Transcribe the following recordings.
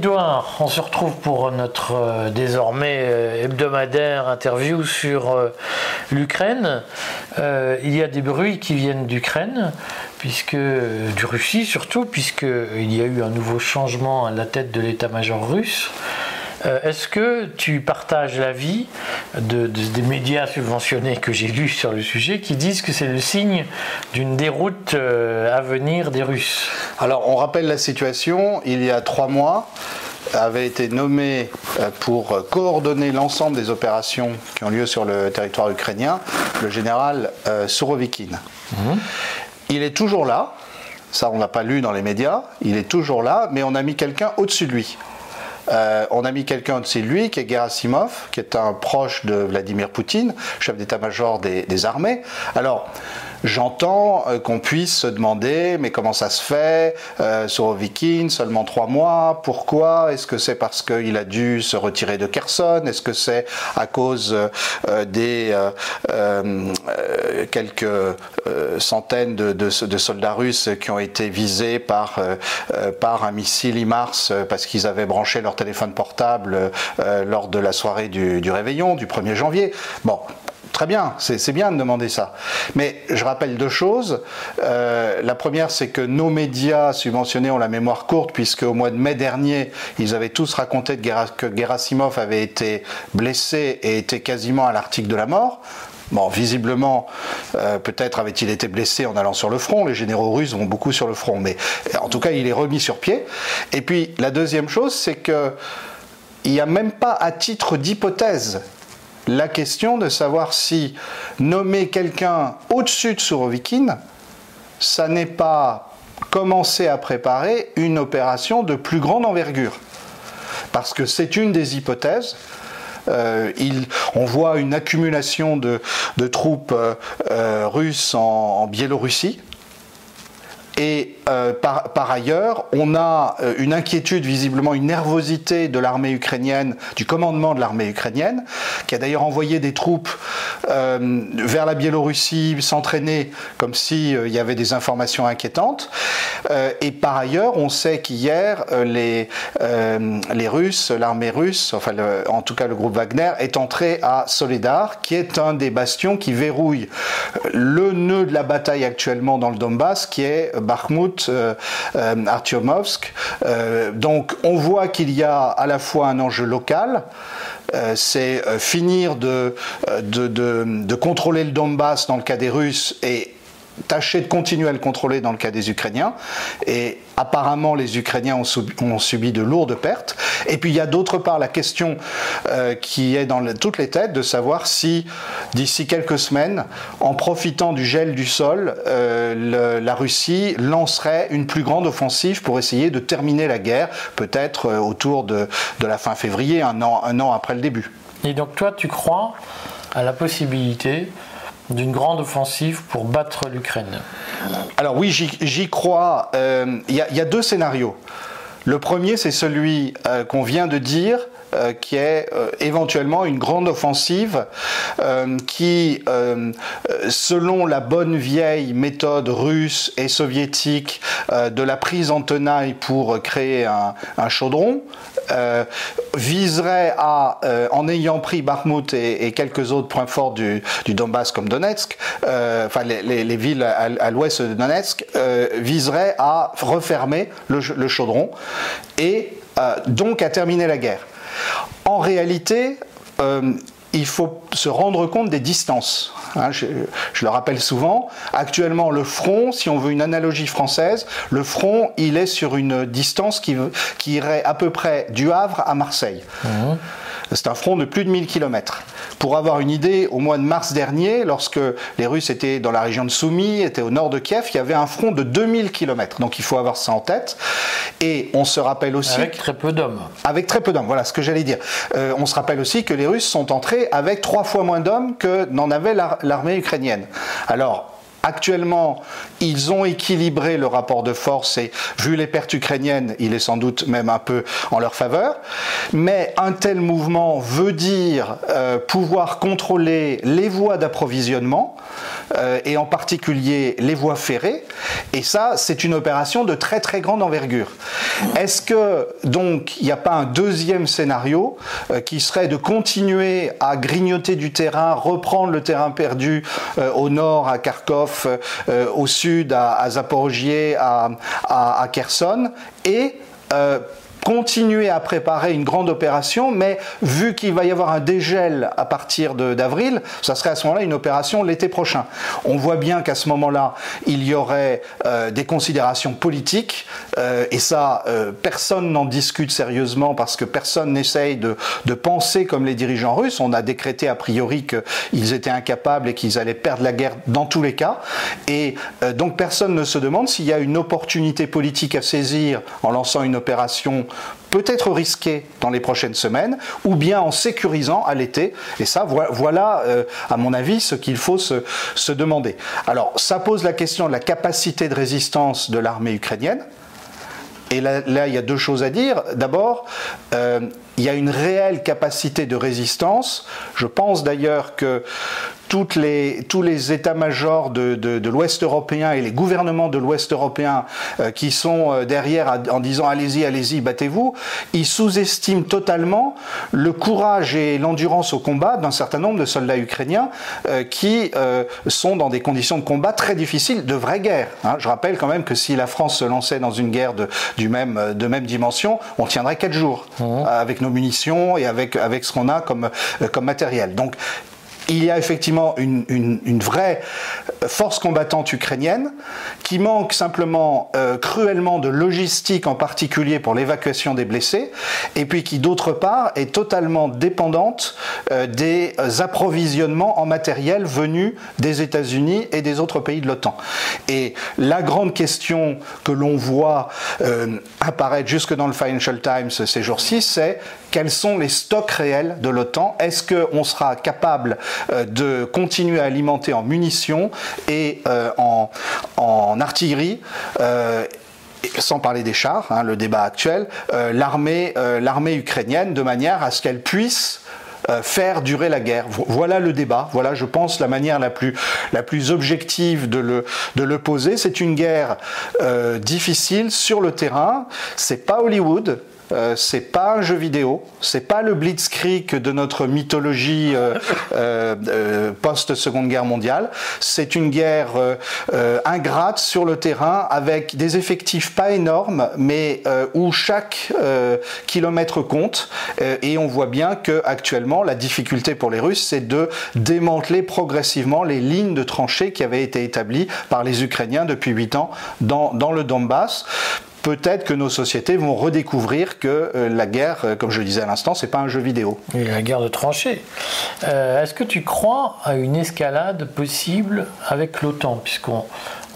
Édouard, on se retrouve pour notre euh, désormais euh, hebdomadaire interview sur euh, l'Ukraine. il y a des bruits qui viennent d'Ukraine, puisque du Russie surtout, puisqu'il y a eu un nouveau changement à la tête de l'état-major russe. Est-ce que tu partages l'avis de, des médias subventionnés que j'ai lus sur le sujet qui disent que c'est le signe d'une déroute à venir des Russes? Alors on rappelle la situation, il y a trois mois, avait été nommé euh, pour coordonner l'ensemble des opérations qui ont lieu sur le territoire ukrainien, le général euh, Surovikin. Mhm. Il est toujours là, ça on n'a pas lu dans les médias, il est toujours là, mais on a mis quelqu'un au-dessus de lui. Euh, on a mis quelqu'un au-dessus de lui qui est Gerasimov, qui est un proche de Vladimir Poutine, chef d'état-major des, des, armées. Alors, J'entends euh, qu'on puisse se demander, mais comment ça se fait euh, Sorovikin, seulement trois mois, pourquoi? Est-ce que c'est parce qu'il a dû se retirer de Kherson? Est-ce que c'est à cause euh, des euh, quelques centaines de, de, de, soldats russes qui ont été visés par, par un missile IMARS parce qu'ils avaient branché leur téléphone portable lors de la soirée du, du réveillon du 1er janvier? Bon, Très bien, c'est bien de demander ça. Mais je rappelle deux choses. Euh, la première, c'est que nos médias subventionnés ont la mémoire courte, puisque au mois de mai dernier, ils avaient tous raconté que Gerasimov avait été blessé et était quasiment à l'article de la mort. Bon, visiblement, euh, peut-être avait-il été blessé en allant sur le front. Les généraux russes vont beaucoup sur le front, mais en tout cas, il est remis sur pied. Et puis, la deuxième chose, c'est que il n'y a même pas à titre d'hypothèse la question de savoir si nommer quelqu'un au-dessus de Surovikin, ça n'est pas commencer à préparer une opération de plus grande envergure. Parce que c'est une des hypothèses. Euh, on voit une accumulation de, troupes euh, euh, russes en Biélorussie et euh, par, ailleurs, on a euh, une inquiétude, visiblement une nervosité de l'armée ukrainienne, du commandement de l'armée ukrainienne, qui a d'ailleurs envoyé des troupes euh, vers la Biélorussie s'entraîner comme s'il y avait des informations inquiétantes. et par ailleurs, on sait qu'hier, les, les Russes, l'armée russe, enfin en tout cas le groupe Wagner, est entré à Soledar, qui est un des bastions qui verrouille le nœud de la bataille actuellement dans le Donbass, qui est Bakhmut, euh, euh, Artyomovsk. Euh, donc on voit qu'il y a à la fois un enjeu local, c'est finir de, contrôler le Donbass dans le cas des Russes et tâcher de continuer à le contrôler dans le cas des Ukrainiens. Et apparemment, les Ukrainiens ont subi, de lourdes pertes. Et puis il y a d'autre part la question euh, qui est dans toutes les têtes de savoir si, d'ici quelques semaines, en profitant du gel du sol, euh, la Russie lancerait une plus grande offensive pour essayer de terminer la guerre, peut-être euh, autour de, la fin février, an, un an après le début. Et donc toi, tu crois à la possibilité d'une grande offensive pour battre l'Ukraine Alors oui, j'y crois. Euh, il y, a deux scénarios. Le premier, c'est celui euh, qu'on vient de dire, euh, qui est éventuellement une grande offensive qui, selon la bonne vieille méthode russe et soviétique de la prise en tenaille pour créer un chaudron, euh, viserait à, euh, en ayant pris Bakhmut et, quelques autres points forts du, Donbass comme Donetsk, euh, enfin les, villes à, l'ouest de Donetsk, viserait à refermer le, le chaudron et donc à terminer la guerre. En réalité, il faut se rendre compte des distances. Hein, je, le rappelle souvent, actuellement le front, si on veut une analogie française, le front, il est sur une distance qui, irait à peu près du Havre à Marseille. Mmh. C'est un front de plus de 1000 km. Pour avoir une idée, au mois de mars dernier, lorsque les Russes étaient dans la région de Soumy, étaient au nord de Kiev, il y avait un front de 2000 km. Donc il faut avoir ça en tête. Et on se rappelle aussi... Avec très peu d'hommes. Avec très peu d'hommes, voilà ce que j'allais dire. Euh, on se rappelle aussi que les Russes sont entrés avec trois fois moins d'hommes que n'en avait l'armée ukrainienne. Alors, Actuellement, ils ont équilibré le rapport de force et vu les pertes ukrainiennes, il est sans doute même un peu en leur faveur. Mais un tel mouvement veut dire euh, pouvoir contrôler les voies d'approvisionnement et en particulier les voies ferrées. Et ça, c'est une opération de très très grande envergure. Est-ce que donc il n'y a pas un deuxième scénario qui serait de continuer à grignoter du terrain, reprendre le terrain perdu au nord à Kharkov, au sud à, à à, à, à Kherson, et continuer à préparer une grande opération, mais vu qu'il va y avoir un dégel à partir d'avril, ça serait à ce moment-là une opération l'été prochain. On voit bien qu'à ce moment-là, il y aurait euh, des considérations politiques, euh, et ça, euh, personne n'en discute sérieusement parce que personne n'essaye de, de, penser comme les dirigeants russes. On a décrété a priori qu'ils étaient incapables et qu'ils allaient perdre la guerre dans tous les cas, et donc personne ne se demande s'il y a une opportunité politique à saisir en lançant une opération peut-être risqué dans les prochaines semaines, ou bien en sécurisant à l'été. Et ça, voilà, euh, à mon avis, ce qu'il faut se, demander. Alors, ça pose la question de la capacité de résistance de l'armée ukrainienne. Et là, il y a deux choses à dire. D'abord, euh, il y a une réelle capacité de résistance. Je pense d'ailleurs que les, tous les états-majors de, l'Ouest européen et les gouvernements de l'Ouest européen euh, qui sont euh, derrière en disant allez-y, allez-y, battez-vous, ils sous-estiment totalement le courage et l'endurance au combat d'un certain nombre de soldats ukrainiens euh, qui sont dans des conditions de combat très difficiles, de vraie guerre. Hein. Je rappelle quand même que si la France se lançait dans une guerre de, du même, de même dimension, on tiendrait quatre jours mmh. avec nos munitions et avec, avec ce qu'on a comme, comme matériel. Donc il y a effectivement une, vraie force combattante ukrainienne qui manque simplement euh, cruellement de logistique en particulier pour l'évacuation des blessés et puis qui d'autre part est totalement dépendante euh, des approvisionnements en matériel venus des États-Unis et des autres pays de l'OTAN. Et la grande question que l'on voit euh, apparaître jusque dans le Financial Times ces jours-ci, c'est quels sont les stocks réels de l'OTAN Est-ce qu'on sera capable euh, de continuer à alimenter en munitions et euh, en, artillerie euh, sans parler des chars, hein, le débat actuel, l'armée ukrainienne de manière à ce qu'elle puisse faire durer la guerre. Voilà le débat, voilà je pense la manière la plus, objective de le poser. C'est une guerre difficile sur le terrain, c'est pas Hollywood, euh, c'est pas un jeu vidéo, c'est pas le blitzkrieg de notre mythologie euh, euh, post-seconde guerre mondiale. C'est une guerre ingrate sur le terrain avec des effectifs pas énormes, mais où chaque kilomètre compte. et on voit bien que actuellement, la difficulté pour les Russes, c'est de démanteler progressivement les lignes de tranchées qui avaient été établies par les Ukrainiens depuis 8 ans dans, dans le Donbass peut-être que nos sociétés vont redécouvrir que euh, la guerre, euh, comme je le disais à l'instant, c'est pas un jeu vidéo. Et la guerre de tranchées. Euh, est-ce que tu crois à une escalade possible avec l'OTAN, puisqu'on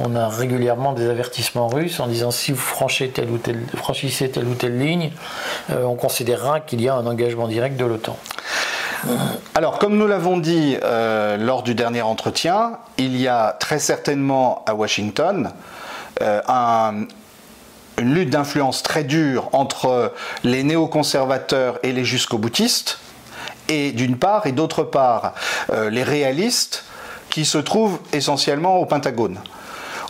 on a régulièrement des avertissements russes en disant si vous franchissez telle ou telle, franchissez telle ou telle ligne, on considérera qu'il y a un engagement direct de l'OTAN. Alors, comme nous l'avons dit lors du dernier entretien, il y a très certainement à Washington un, une lutte d'influence très dure entre les néoconservateurs et les jusqu'au-boutistes, et d'une part, et d'autre part, euh, les réalistes qui se trouvent essentiellement au Pentagone.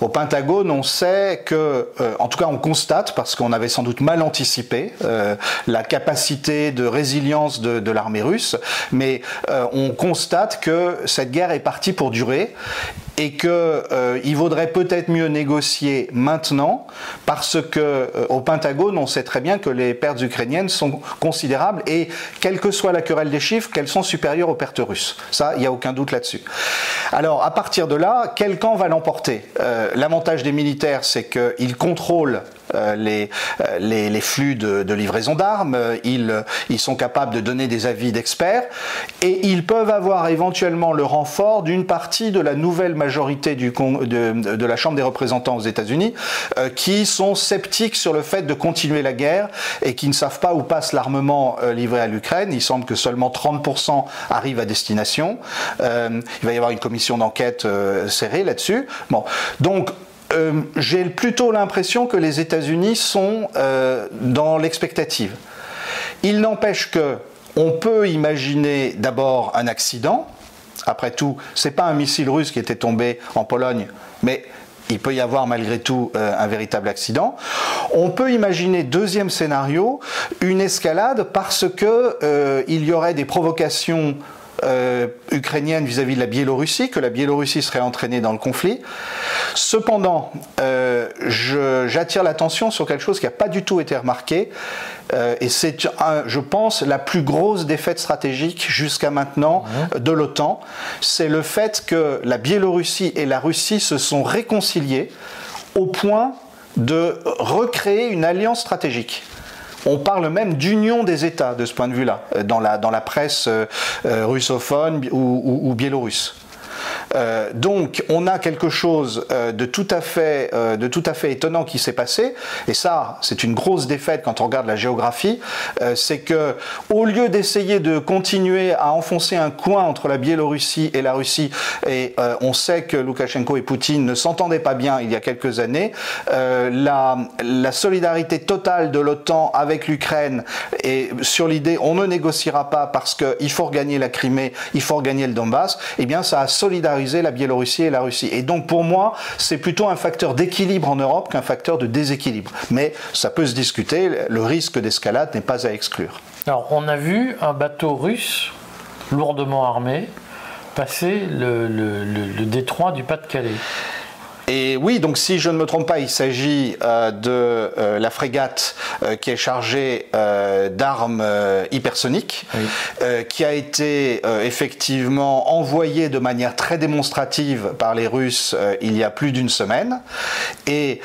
Au Pentagone, on sait que, euh, en tout cas on constate, parce qu'on avait sans doute mal anticipé euh, la capacité de résilience de, l'armée russe, mais on constate que cette guerre est partie pour durer et qu'il euh, vaudrait peut-être mieux négocier maintenant parce que euh, au Pentagone on sait très bien que les pertes ukrainiennes sont considérables et quelle que soit la querelle des chiffres qu'elles sont supérieures aux pertes russes. Ça il n'y a aucun doute là-dessus. Alors à partir de là quel camp va l'emporter euh, l'avantage des militaires c'est qu'ils contrôlent euh, euh, les, flux de, livraison d'armes, ils, ils sont capables de donner des avis d'experts et ils peuvent avoir éventuellement le renfort d'une partie de la nouvelle majorité de, la Chambre des représentants aux États-Unis euh, qui sont sceptiques sur le fait de continuer la guerre et qui ne savent pas où passe l'armement livré à l'Ukraine. Il semble que seulement 30% arrivent à destination. il va y avoir une commission d'enquête serrée là-dessus. Bon, donc euh, j'ai plutôt l'impression que les États-Unis sont euh, dans l'expectative. Il n'empêche que on peut imaginer d'abord un accident, Après tout, c'est pas un missile russe qui était tombé en Pologne, mais il peut y avoir malgré tout euh, un véritable accident. On peut imaginer, deuxième scénario, une escalade parce que il y aurait des provocations euh, ukrainienne vis-à-vis de la Biélorussie, que la Biélorussie serait entraînée dans le conflit. Cependant, euh, j'attire l'attention sur quelque chose qui n'a pas du tout été remarqué, euh, et c'est, je pense, la plus grosse défaite stratégique jusqu'à maintenant de l'OTAN, c'est le fait que la Biélorussie et la Russie se sont réconciliées au point de recréer une alliance stratégique. On parle même d'union des États de ce point de vue-là, euh, dans la, dans la presse euh, russophone ou biélorusse. Euh, donc on a quelque chose euh, de tout à fait, euh, de tout à fait étonnant qui s'est passé, et ça c'est une grosse défaite quand on regarde la géographie, c'est que au lieu d'essayer de continuer à enfoncer un coin entre la Biélorussie et la Russie, et on sait que Loukachenko et Poutine ne s'entendaient pas bien il y a quelques années, la, la solidarité totale de l'OTAN avec l'Ukraine et sur l'idée on ne négociera pas parce qu'il faut regagner la Crimée, il faut regagner le Donbass, eh bien ça a solidarisé la Biélorussie et la Russie. Et donc pour moi, c'est plutôt un facteur d'équilibre en Europe qu'un facteur de déséquilibre. Mais ça peut se discuter, le risque d'escalade n'est pas à exclure. Alors on a vu un bateau russe lourdement armé passer le détroit du Pas-de-Calais. Et oui, donc si je ne me trompe pas, il s'agit euh, de euh, la frégate euh, qui est chargée d'armes hypersoniques, qui a été effectivement envoyée de manière très démonstrative par les Russes il y a plus d'une semaine, et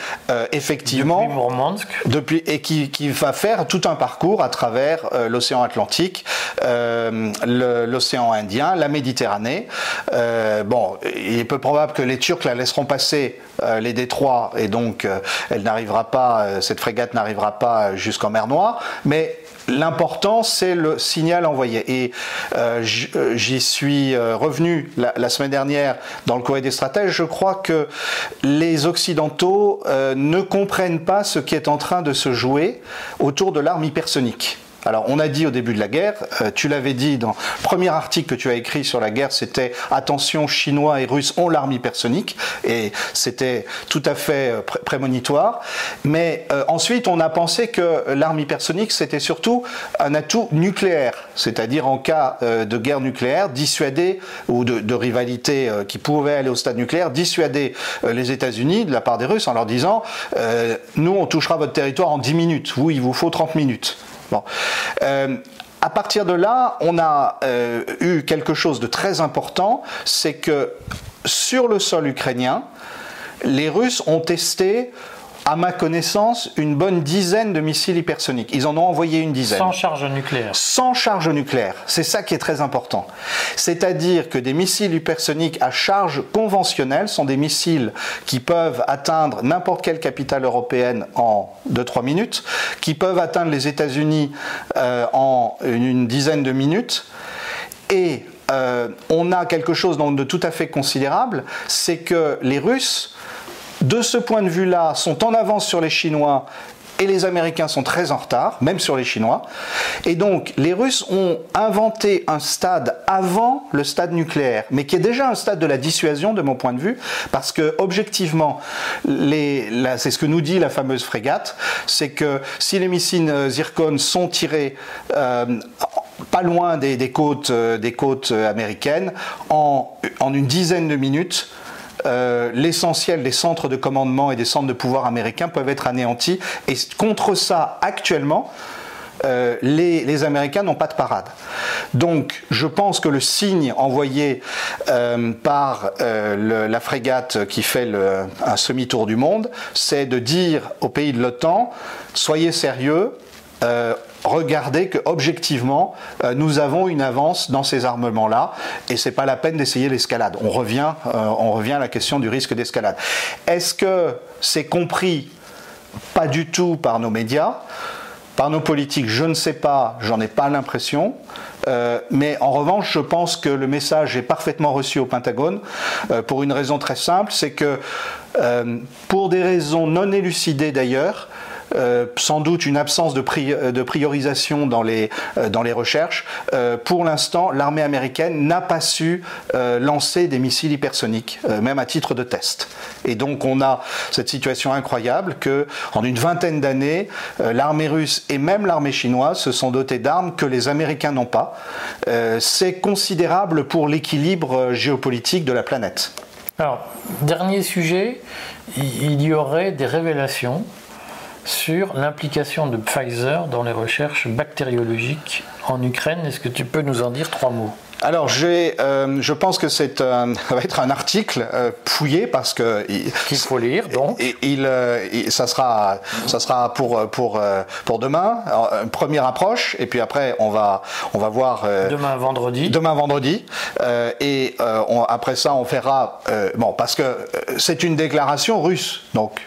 effectivement depuis, et qui, qui, va faire tout un parcours à travers l'océan Atlantique, l'océan Indien, la Méditerranée. bon, il est peu probable que les Turcs la laisseront passer euh, les détroits et donc euh, elle n'arrivera pas, euh, cette frégate n'arrivera pas jusqu'en mer Noire, mais L'important, c'est le signal envoyé. Et j'y suis revenu la, semaine dernière dans le Courrier des stratèges. Je crois que les Occidentaux ne comprennent pas ce qui est en train de se jouer autour de l'arme hypersonique. Alors, on a dit au début de la guerre, euh, tu l'avais dit dans le premier article que tu as écrit sur la guerre, c'était attention, Chinois et Russes ont l'arme hypersonique, et c'était tout à fait euh, prémonitoire. Mais euh, ensuite, on a pensé que l'arme hypersonique, c'était surtout un atout nucléaire, c'est-à-dire en cas de guerre nucléaire, dissuader, ou de, de rivalité qui pouvait aller au stade nucléaire, dissuader les États-Unis de la part des Russes en leur disant nous, on touchera votre territoire en 10 minutes, vous, il vous faut 30 minutes. Bon. Euh, à partir de là, on a euh, eu quelque chose de très important, c'est que sur le sol ukrainien, les Russes ont testé à ma connaissance, une bonne dizaine de missiles hypersoniques. Ils en ont envoyé une dizaine. Sans charge nucléaire. Sans charge nucléaire. C'est ça qui est très important. C'est-à-dire que des missiles hypersoniques à charge conventionnelle sont des missiles qui peuvent atteindre n'importe quelle capitale européenne en 2-3 minutes, qui peuvent atteindre les États-Unis euh, en une, dizaine de minutes. Et euh, on a quelque chose de tout à fait considérable, c'est que les Russes de ce point de vue-là, sont en avance sur les Chinois et les Américains sont très en retard, même sur les Chinois. Et donc, les Russes ont inventé un stade avant le stade nucléaire, mais qui est déjà un stade de la dissuasion, de mon point de vue, parce que, objectivement, c'est ce que nous dit la fameuse frégate, c'est que si les missiles Zircon sont tirés euh, pas loin des, côtes, euh, des côtes américaines, en une dizaine de minutes, euh, l'essentiel des centres de commandement et des centres de pouvoir américains peuvent être anéantis. Et contre ça, actuellement, euh, les, Américains n'ont pas de parade. Donc je pense que le signe envoyé euh, par la frégate qui fait un semi-tour du monde, c'est de dire aux pays de l'OTAN, soyez sérieux, regardez que objectivement euh, nous avons une avance dans ces armements-là et c'est pas la peine d'essayer l'escalade. On revient, euh, on revient à la question du risque d'escalade. Est-ce que c'est compris pas du tout par nos médias, par nos politiques Je ne sais pas, j'en ai pas l'impression. Euh, mais en revanche, je pense que le message est parfaitement reçu au Pentagone pour une raison très simple, c'est que pour des raisons non élucidées d'ailleurs, sans doute une absence de, de priorisation dans les, dans les recherches. pour l'instant, l'armée américaine n'a pas su lancer des missiles hypersoniques, même à titre de test. Et donc on a cette situation incroyable que en une vingtaine d'années, l'armée russe et même l'armée chinoise se sont dotés d'armes que les Américains n'ont pas. C'est considérable pour l'équilibre géopolitique de la planète. Alors, dernier sujet, il y aurait des révélations sur l'implication de Pfizer dans les recherches bactériologiques en Ukraine. Est-ce que tu peux nous en dire trois mots? Alors, euh, je pense que c'est ça va être un article euh, fouillé parce que qu'il faut lire donc. Il, euh, ça sera ça sera pour pour pour demain une première approche et puis après on va on va voir demain vendredi. Demain vendredi et après ça on fera bon parce que c'est une déclaration russe donc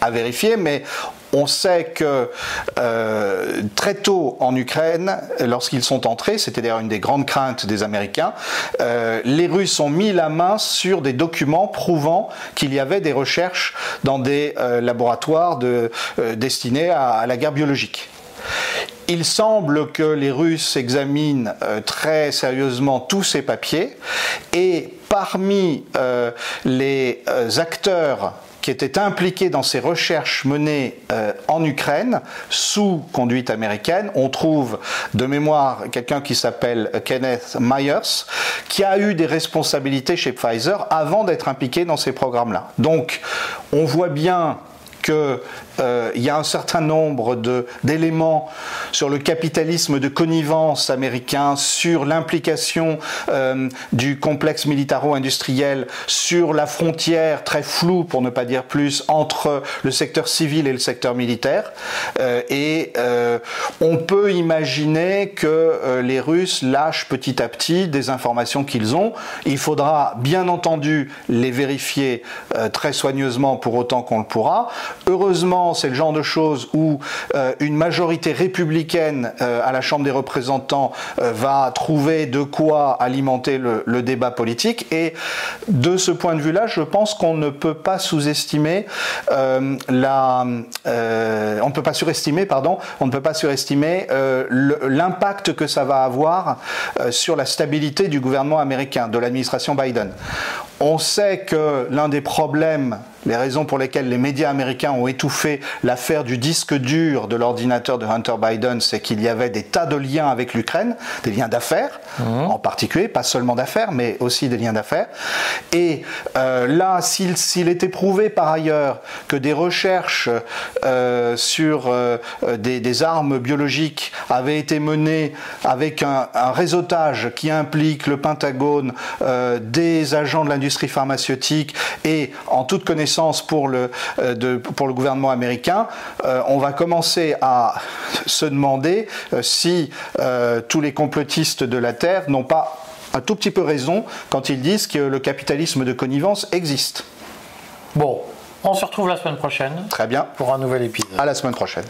à vérifier, mais on sait que euh, très tôt en Ukraine, lorsqu'ils sont entrés, c'était d'ailleurs une des grandes craintes des Américains, euh, les Russes ont mis la main sur des documents prouvant qu'il y avait des recherches dans des euh, laboratoires destinés à, la guerre biologique. Il semble que les Russes examinent très sérieusement tous ces papiers et parmi les acteurs qui était impliqué dans ces recherches menées euh, en Ukraine sous conduite américaine. On trouve de mémoire quelqu'un qui s'appelle Kenneth Myers, qui a eu des responsabilités chez Pfizer avant d'être impliqué dans ces programmes-là. Donc, on voit bien qu'il euh, y a un certain nombre d'éléments sur le capitalisme de connivence américain, sur l'implication euh, du complexe militaro-industriel, sur la frontière très floue, pour ne pas dire plus, entre le secteur civil et le secteur militaire. Euh, et on peut imaginer que les Russes lâchent petit à petit des informations qu'ils ont. Il faudra bien entendu les vérifier très soigneusement pour autant qu'on le pourra. Heureusement, c'est le genre de choses où euh, une majorité républicaine euh, à la Chambre des représentants euh, va trouver de quoi alimenter le, débat politique. Et de ce point de vue-là, je pense qu'on ne peut pas sous-estimer on ne peut pas surestimer, pardon, on ne peut pas surestimer l'impact que ça va avoir sur la stabilité du gouvernement américain, de l'administration Biden. On sait que l'un des problèmes les raisons pour lesquelles les médias américains ont étouffé l'affaire du disque dur de l'ordinateur de Hunter Biden, c'est qu'il y avait des tas de liens avec l'Ukraine, des liens d'affaires mhm. en particulier, pas seulement d'affaires, mais aussi des liens d'affaires. Et euh, là, s'il était prouvé par ailleurs que des recherches euh, sur euh, des, armes biologiques avaient été menées avec un, un réseautage qui implique le Pentagone, des agents de l'industrie pharmaceutique et en toute connaissance pour le, euh, pour le gouvernement américain, euh, on va commencer à se demander euh, si tous les complotistes de la Terre n'ont pas un tout petit peu raison quand ils disent que le capitalisme de connivence existe. Bon, on se retrouve la semaine prochaine. Très bien. Pour un nouvel épisode. À la semaine prochaine.